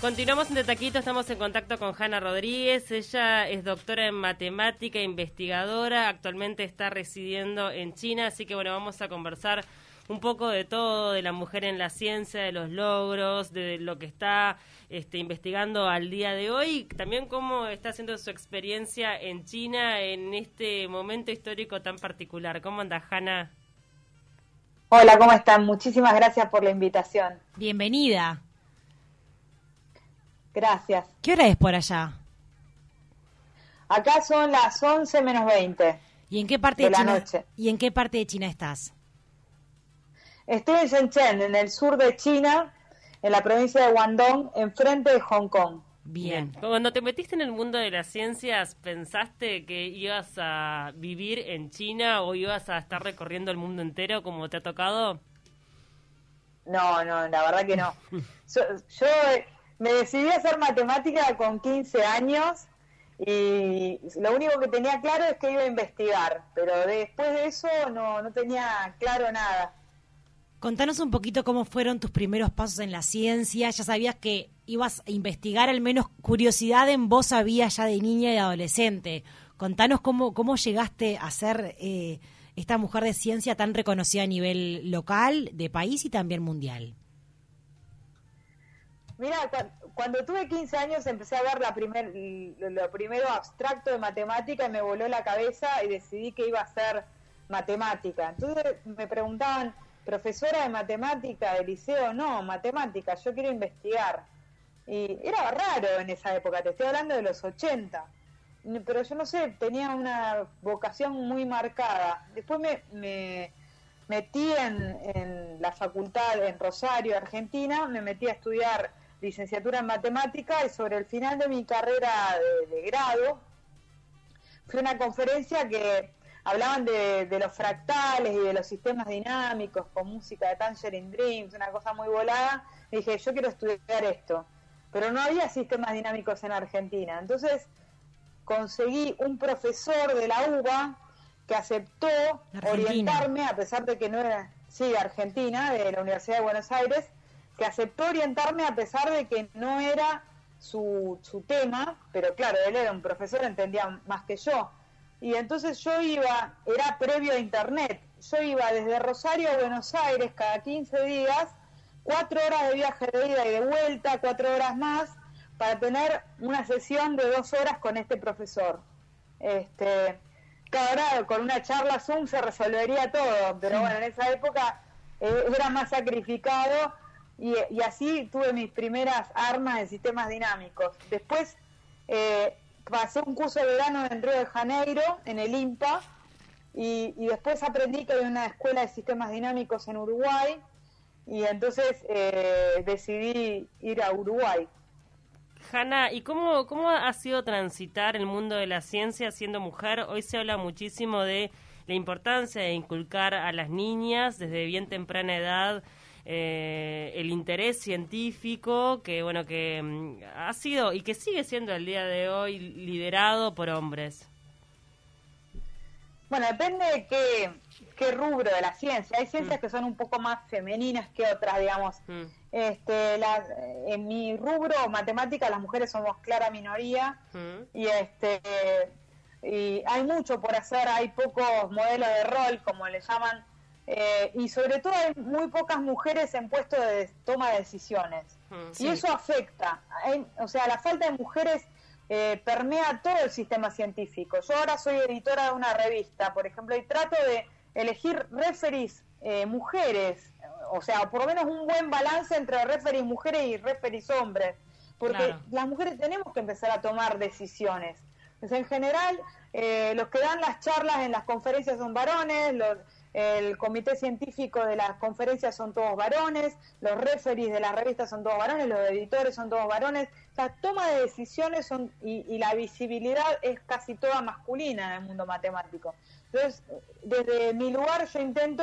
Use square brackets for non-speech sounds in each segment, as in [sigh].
Continuamos en Taquito, estamos en contacto con Hanna Rodríguez. Ella es doctora en matemática, investigadora, actualmente está residiendo en China, así que bueno, vamos a conversar un poco de todo, de la mujer en la ciencia, de los logros, de lo que está este, investigando al día de hoy, también cómo está haciendo su experiencia en China en este momento histórico tan particular. ¿Cómo anda, Hanna? Hola, ¿cómo están? Muchísimas gracias por la invitación. Bienvenida. Gracias. ¿Qué hora es por allá? Acá son las 11 menos 20. ¿Y en qué parte de, China? ¿Y en qué parte de China estás? Estoy en Shenzhen, en el sur de China, en la provincia de Guangdong, enfrente de Hong Kong. Bien. Cuando te metiste en el mundo de las ciencias, ¿pensaste que ibas a vivir en China o ibas a estar recorriendo el mundo entero como te ha tocado? No, no, la verdad que no. [laughs] yo me decidí a hacer matemática con 15 años y lo único que tenía claro es que iba a investigar, pero después de eso no, no tenía claro nada. Contanos un poquito cómo fueron tus primeros pasos en la ciencia. Ya sabías que ibas a investigar, al menos curiosidad en vos había ya de niña y adolescente. Contanos cómo, cómo llegaste a ser eh, esta mujer de ciencia tan reconocida a nivel local, de país y también mundial. Mira, cuando tuve 15 años empecé a ver la primer, lo primero abstracto de matemática y me voló la cabeza y decidí que iba a ser matemática. Entonces me preguntaban, profesora de matemática de liceo, no, matemática, yo quiero investigar. Y era raro en esa época, te estoy hablando de los 80. Pero yo no sé, tenía una vocación muy marcada. Después me, me metí en, en la facultad en Rosario, Argentina, me metí a estudiar licenciatura en matemática y sobre el final de mi carrera de, grado fue una conferencia que hablaban de, los fractales y de los sistemas dinámicos con música de Tangerine Dreams, una cosa muy volada. Y dije, yo quiero estudiar esto. Pero no había sistemas dinámicos en Argentina. Entonces conseguí un profesor de la UBA que aceptó orientarme, a pesar de que no era, sí, Argentina, de la Universidad de Buenos Aires, que aceptó orientarme a pesar de que no era su, su tema, pero claro, él era un profesor, entendía más que yo. Y entonces yo iba, era previo a internet, yo iba desde Rosario a Buenos Aires cada 15 días, cuatro horas de viaje de ida y de vuelta, cuatro horas más, para tener una sesión de dos horas con este profesor. Este, cada hora con una charla Zoom se resolvería todo, pero bueno, en esa época eh, era más sacrificado y, así tuve mis primeras armas de sistemas dinámicos. Después eh, pasé un curso de verano en Río de Janeiro, en el IMPA, y, después aprendí que había una escuela de sistemas dinámicos en Uruguay, y entonces eh, decidí ir a Uruguay. Hanna, ¿y cómo, cómo ha sido transitar el mundo de la ciencia siendo mujer? Hoy se habla muchísimo de la importancia de inculcar a las niñas desde bien temprana edad eh, el interés científico que bueno que mm, ha sido y que sigue siendo el día de hoy liderado por hombres. Bueno, depende de qué, qué rubro de la ciencia. Hay ciencias mm. que son un poco más femeninas que otras, digamos. Mm. Este, en mi rubro, matemática, las mujeres somos clara minoría y este y hay mucho por hacer. Hay pocos modelos de rol, como le llaman, eh, y sobre todo hay muy pocas mujeres en puestos de toma de decisiones. Mm, y eso afecta. o sea, la falta de mujeres eh, permea todo el sistema científico. Yo ahora soy editora de una revista, por ejemplo, y trato de elegir referees eh, mujeres, o sea, por lo menos un buen balance entre referees mujeres y referees hombres, porque las mujeres tenemos que empezar a tomar decisiones. Pues en general, los que dan las charlas en las conferencias son varones, los el comité científico de las conferencias son todos varones, los referees de las revistas son todos varones, los editores son todos varones, la toma de decisiones son, y, la visibilidad es casi toda masculina en el mundo matemático. Entonces, desde mi lugar yo intento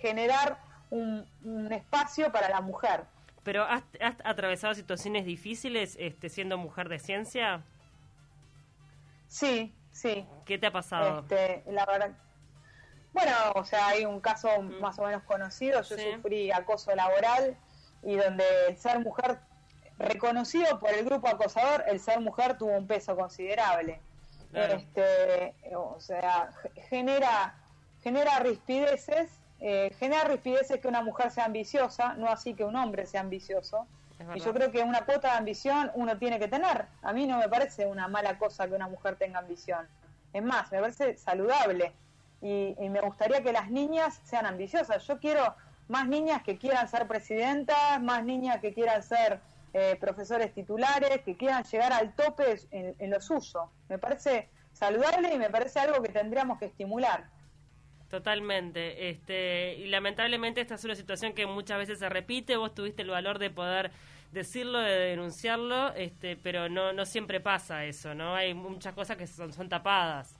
generar un, espacio para la mujer. ¿Pero has, atravesado situaciones difíciles este, siendo mujer de ciencia? Sí, sí. ¿Qué te ha pasado? Este, la verdad bueno, o sea, hay un caso más o menos conocido. Yo sufrí acoso laboral y donde el ser mujer reconocido por el grupo acosador, el ser mujer tuvo un peso considerable. Este, o sea, genera, genera rispideces, eh, genera rispideces que una mujer sea ambiciosa, no así que un hombre sea ambicioso. Y yo creo que una cuota de ambición uno tiene que tener. A mí no me parece una mala cosa que una mujer tenga ambición. Es más, me parece saludable. Y, me gustaría que las niñas sean ambiciosas. Yo quiero más niñas que quieran ser presidentas, más niñas que quieran ser eh, profesores titulares que quieran llegar al tope en, los usos. Me parece saludable y me parece algo que tendríamos que estimular. Totalmente. Este, y lamentablemente esta es una situación que muchas veces se repite. Vos tuviste el valor de poder decirlo, de denunciarlo, este, pero no, no siempre pasa eso, ¿no? Hay muchas cosas que son, son tapadas.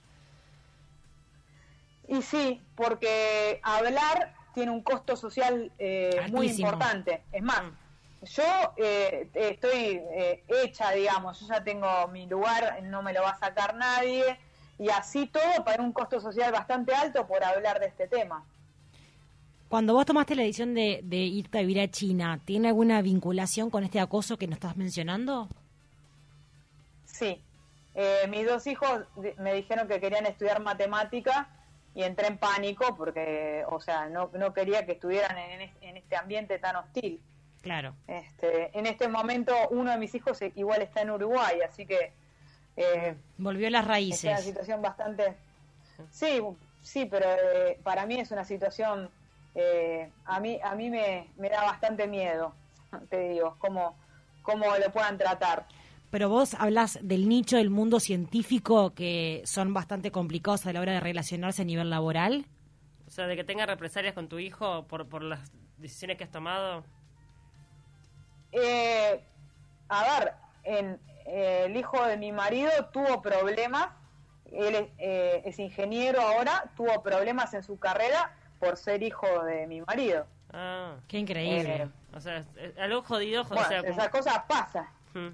Y sí, porque hablar tiene un costo social eh, muy importante. Es más, mm yo eh, estoy eh, hecha, digamos, yo ya tengo mi lugar, no me lo va a sacar nadie, y así todo para un costo social bastante alto por hablar de este tema. Cuando vos tomaste la decisión de, irte a vivir a China, ¿tiene alguna vinculación con este acoso que nos estás mencionando? Sí. Eh, mis dos hijos me dijeron que querían estudiar matemática y entré en pánico porque, o sea, no, no quería que estuvieran en este ambiente tan hostil. Claro. Este, en este momento uno de mis hijos igual está en Uruguay, así que... Eh, Volvió a las raíces. Es una situación bastante... Sí, sí, pero eh, para mí es una situación... Eh, a mí a mí me, me, da bastante miedo, [laughs] te digo, cómo, cómo lo puedan tratar. Pero vos hablas del nicho del mundo científico que son bastante complicados a la hora de relacionarse a nivel laboral. O sea, de que tenga represalias con tu hijo por, por las decisiones que has tomado. Eh, a ver, en, eh, el hijo de mi marido tuvo problemas, él es, eh, es, ingeniero ahora, tuvo problemas en su carrera por ser hijo de mi marido. Ah, qué increíble. Eh, o sea, algo jodido. Bueno, o esas cosas pasan. Hmm.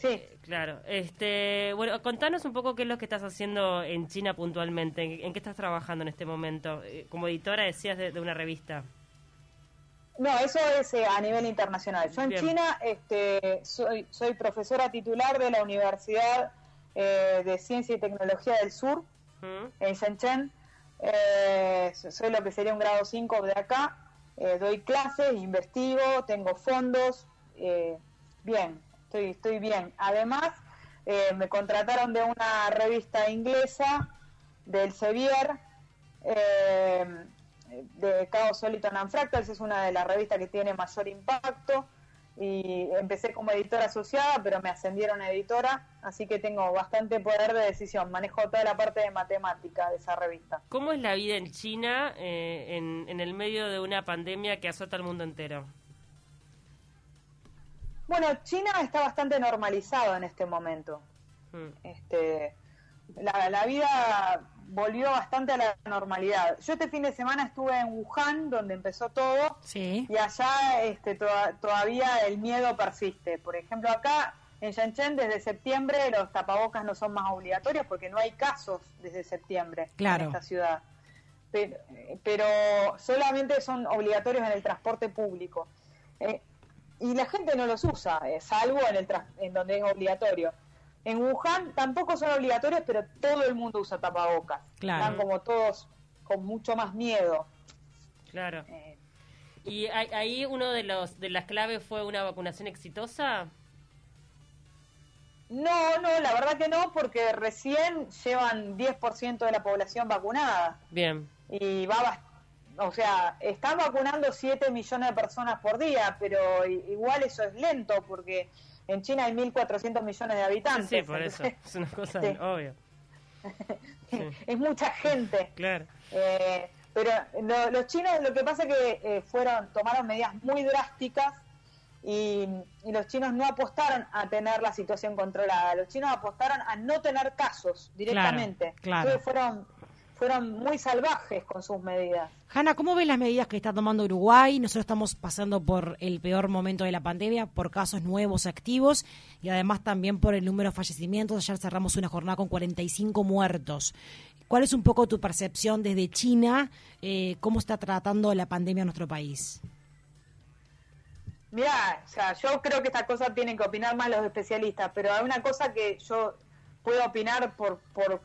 Sí. Claro. Este, bueno, contanos un poco qué es lo que estás haciendo en China puntualmente. ¿En, qué estás trabajando en este momento? Como editora, decías, de una revista. No, eso es eh, a nivel internacional. Yo en China este, soy, soy profesora titular de la Universidad eh, de Ciencia y Tecnología del Sur, en Shenzhen. Eh, soy lo que sería un grado 5 de acá. doy clases, investigo, tengo fondos. bien, estoy, estoy bien. Además, me contrataron de una revista inglesa del Sevier de Chaos Soliton and Fractals, es una de las revistas que tiene mayor impacto y empecé como editora asociada, pero me ascendieron a editora, así que tengo bastante poder de decisión, manejo toda la parte de matemática de esa revista. ¿Cómo es la vida en China eh, en, el medio de una pandemia que azota al mundo entero? Bueno, China está bastante normalizado en este momento. Hmm. Este, la, la vida volvió bastante a la normalidad. Yo este fin de semana estuve en Wuhan, donde empezó todo, y allá este, todavía el miedo persiste. Por ejemplo, acá en Shenzhen desde septiembre los tapabocas no son más obligatorios porque no hay casos desde septiembre en esta ciudad. Pero, solamente son obligatorios en el transporte público. Eh, y la gente no los usa, eh, salvo en, el en donde es obligatorio. En Wuhan tampoco son obligatorios, pero todo el mundo usa tapabocas. Están como todos con mucho más miedo. Claro. Eh, ¿Y ahí uno de los de las claves fue una vacunación exitosa? No, no, la verdad que no, porque recién llevan 10% de la población vacunada. Bien. Y va o sea, están vacunando 7 millones de personas por día, pero igual eso es lento porque en China hay 1.400 millones de habitantes. Sí, por eso. Es una cosa obvia. [laughs] es mucha gente. [laughs] Claro. Eh, pero los chinos lo que pasa es que eh, fueron tomaron medidas muy drásticas y, los chinos no apostaron a tener la situación controlada. Los chinos apostaron a no tener casos directamente. Claro, claro. fueron fueron muy salvajes con sus medidas. Hanna, ¿cómo ves las medidas que está tomando Uruguay? Nosotros estamos pasando por el peor momento de la pandemia, por casos nuevos activos y además también por el número de fallecimientos. Ayer cerramos una jornada con 45 muertos. ¿Cuál es un poco tu percepción desde China? Eh, ¿Cómo está tratando la pandemia en nuestro país? Mira, o sea, yo creo que esta cosa tienen que opinar más los especialistas, pero hay una cosa que yo puedo opinar por por,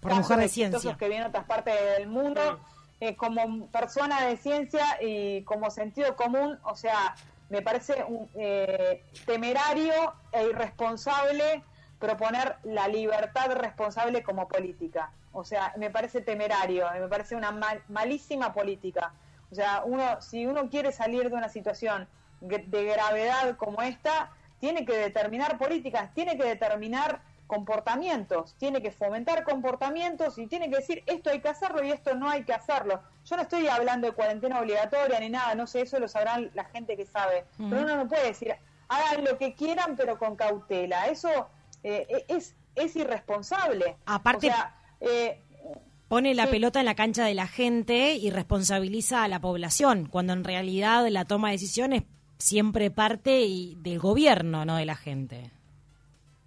por mujer de ciencia que vienen de otras partes del mundo, eh, como persona de ciencia y como sentido común, o sea, me parece un, eh, temerario e irresponsable proponer la libertad responsable como política. O sea, me parece temerario, me parece una malísima política. O sea, uno, si uno quiere salir de una situación de gravedad como esta, tiene que determinar políticas, tiene que determinar comportamientos, tiene que fomentar comportamientos y tiene que decir esto hay que hacerlo y esto no hay que hacerlo. Yo no estoy hablando de cuarentena obligatoria ni nada, no sé, eso lo sabrán la gente que sabe, pero uno no puede decir hagan lo que quieran pero con cautela, eso eh, e-, es, es irresponsable. Aparte, eh, pone la pelota en la cancha de la gente y responsabiliza a la población, cuando en realidad la toma de decisiones siempre parte del gobierno, no de la gente.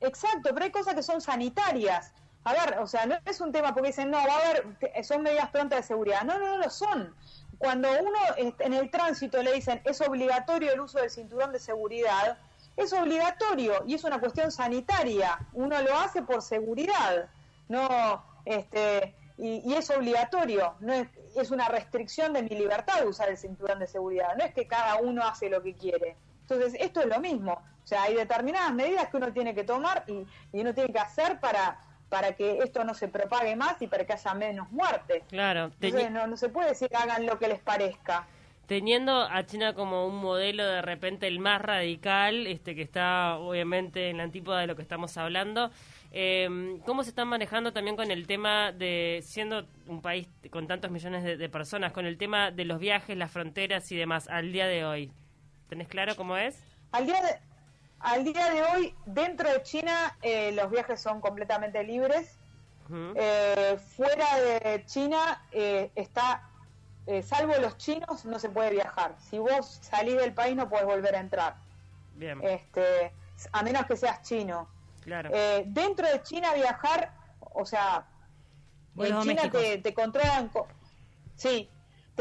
Exacto, pero hay cosas que son sanitarias. A ver, o sea, no es un tema porque dicen, no, va a haber, son medidas prontas de seguridad. No, no, no lo son. Cuando uno en el tránsito le dicen, es obligatorio el uso del cinturón de seguridad, es obligatorio y es una cuestión sanitaria. Uno lo hace por seguridad, no, este, y, es obligatorio. No es, es una restricción de mi libertad usar el cinturón de seguridad. No es que cada uno hace lo que quiere. Entonces, esto es lo mismo. O sea, hay determinadas medidas que uno tiene que tomar y, uno tiene que hacer para, para que esto no se propague más y para que haya menos muertes. Claro. Entonces, no, no se puede decir hagan lo que les parezca teniendo a China como un modelo de repente el más radical, este que está obviamente en la antípoda de lo que estamos hablando, eh, ¿cómo se están manejando también con el tema de, siendo un país con tantos millones de, personas, con el tema de los viajes, las fronteras y demás al día de hoy? ¿Tenés claro cómo es? Al día de, al día de hoy, dentro de China, eh, los viajes son completamente libres. Eh, fuera de China eh, está eh, salvo los chinos, no se puede viajar. Si vos salís del país, no puedes volver a entrar. Bien. Este, a menos que seas chino. Claro. Eh, dentro de China viajar, o sea, en China te, controlan, con, sí,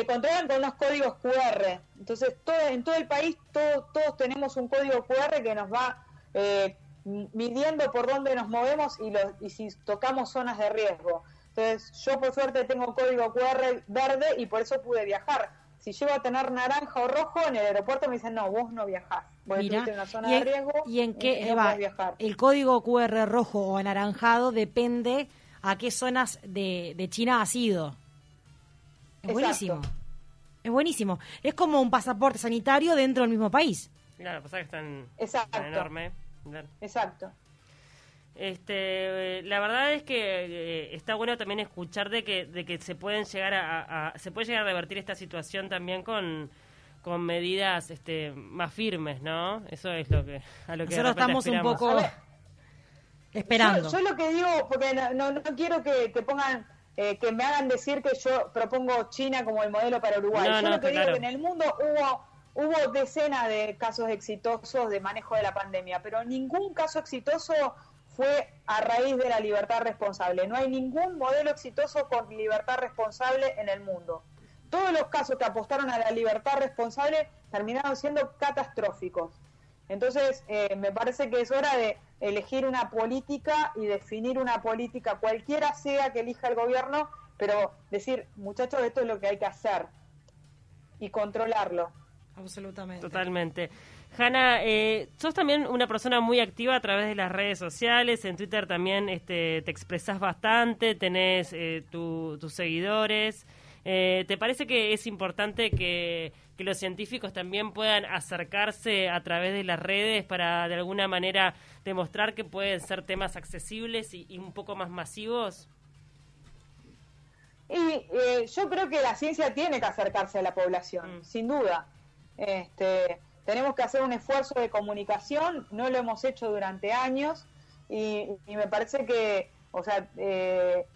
te controlan con unos códigos QR. Entonces, todo, en todo el país todos tenemos un código QR que nos va eh, midiendo por dónde nos movemos y, los, y si tocamos zonas de riesgo. Entonces, yo por suerte tengo código QR verde y por eso pude viajar. Si llego a tener naranja o rojo, en el aeropuerto me dicen, no, vos no viajás. Vos en una zona de riesgo. ¿Y en qué va? El código QR rojo o anaranjado depende a qué zonas de, China has ido. Es buenísimo. Es buenísimo. Es como un pasaporte sanitario dentro del mismo país. Claro, pasa que están, Exacto. enorme. Exacto. Este, la verdad es que eh, está bueno también escuchar de que, de que se pueden llegar a, se puede llegar a revertir esta situación también con, con medidas este, más firmes, ¿no? Eso es lo que a lo que nosotros estamos un poco esperando. Yo, lo que digo, porque no, no, quiero que, pongan eh, que me hagan decir que yo propongo China como el modelo para Uruguay. yo lo que digo que en el mundo hubo hubo decenas de casos exitosos de manejo de la pandemia, pero ningún caso exitoso fue a raíz de la libertad responsable. No hay ningún modelo exitoso con libertad responsable en el mundo. Todos los casos que apostaron a la libertad responsable terminaron siendo catastróficos. Entonces, eh, me parece que es hora de elegir una política y definir una política, cualquiera sea que elija el gobierno, pero decir, muchachos, esto es lo que hay que hacer y controlarlo. Absolutamente. Totalmente. Hanna, eh, sos también una persona muy activa a través de las redes sociales, en Twitter también este, te expresas bastante, tenés eh, tus seguidores. Eh, ¿Te parece que es importante que, los científicos también puedan acercarse a través de las redes para de alguna manera demostrar que pueden ser temas accesibles y, un poco más masivos? Y eh, yo creo que la ciencia tiene que acercarse a la población, mm. sin duda. Este, tenemos que hacer un esfuerzo de comunicación, no lo hemos hecho durante años y, me parece que, o sea, eh,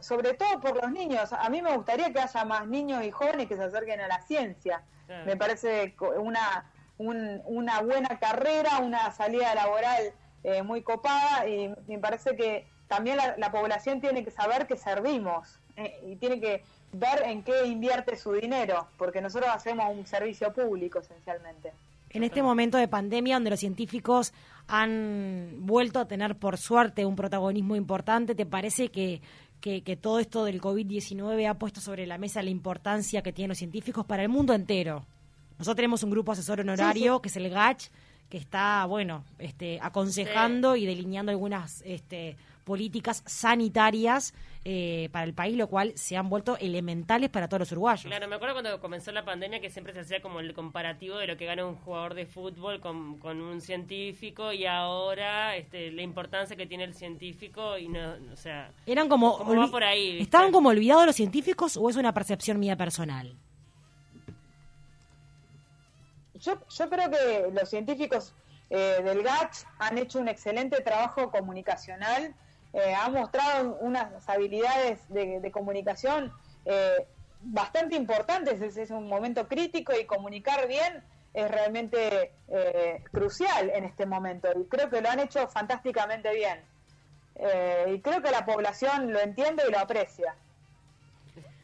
sobre todo por los niños, a mí me gustaría que haya más niños y jóvenes que se acerquen a la ciencia. Me parece una, una buena carrera, una salida laboral eh, muy copada y me parece que también la, población tiene que saber que servimos eh, y tiene que ver en qué invierte su dinero, porque nosotros hacemos un servicio público esencialmente. En este momento de pandemia, donde los científicos han vuelto a tener, por suerte, un protagonismo importante, ¿te parece que, que, que todo esto del COVID-19 ha puesto sobre la mesa la importancia que tienen los científicos para el mundo entero? Nosotros tenemos un grupo asesor honorario, que es el GACH, que está, bueno, este, aconsejando y delineando algunas este, políticas sanitarias eh, para el país, lo cual se han vuelto elementales para todos los uruguayos. Claro, me acuerdo cuando comenzó la pandemia que siempre se hacía como el comparativo de lo que gana un jugador de fútbol con, con un científico y ahora este, la importancia que tiene el científico y no, o sea, eran como, como va por ahí. ¿viste? estaban como olvidados los científicos o es una percepción mía personal. Yo, yo creo que los científicos eh, del GACH han hecho un excelente trabajo comunicacional, eh, han mostrado unas habilidades de, de comunicación eh, bastante importantes, es, es, un momento crítico y comunicar bien es realmente eh, crucial en este momento y creo que lo han hecho fantásticamente bien. Eh, y creo que la población lo entiende y lo aprecia.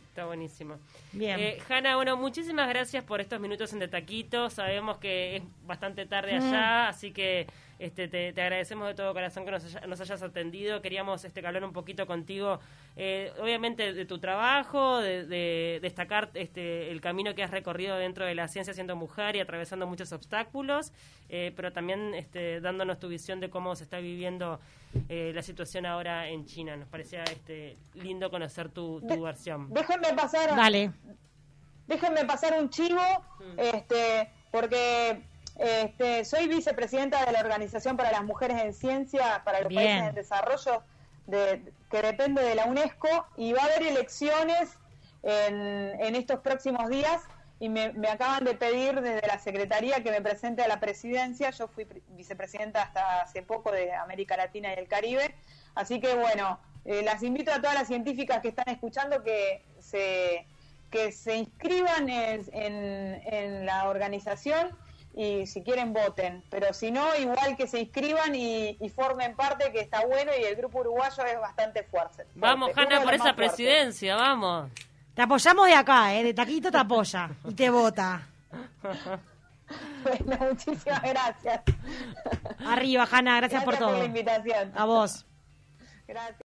Está buenísimo. Bien. Eh, Hanna, bueno, muchísimas gracias por estos minutos en De Taquito. Sabemos que es bastante tarde allá, así que este, te, te, agradecemos de todo corazón que nos, haya, nos hayas atendido. Queríamos este, hablar un poquito contigo, eh, obviamente, de tu trabajo, de, de, destacar este, el camino que has recorrido dentro de la ciencia siendo mujer y atravesando muchos obstáculos, eh, pero también este, dándonos tu visión de cómo se está viviendo eh, la situación ahora en China. Nos parecía este, lindo conocer tu, tu de, versión. Déjenme pasar. Dale. Déjenme pasar un chivo, mm. este, porque este, soy vicepresidenta de la Organización para las Mujeres en Ciencia para los Bien. Países en Desarrollo, de, que depende de la UNESCO, y va a haber elecciones en, en estos próximos días. Y me, me, acaban de pedir desde la Secretaría que me presente a la presidencia. Yo fui vicepresidenta hasta hace poco de América Latina y el Caribe. Así que bueno, eh, las invito a todas las científicas que están escuchando que se, que se inscriban en, en, en la organización y si quieren voten, pero si no, igual que se inscriban y, y, formen parte, que está bueno y el grupo uruguayo es bastante fuerte. Vamos, Hanna, por esa presidencia, fuerte. vamos. Te apoyamos de acá, ¿eh? de taquito te apoya y te vota. [laughs] bueno, muchísimas gracias. Arriba, Hanna, gracias, gracias por todo. Por la invitación. A vos. Gracias.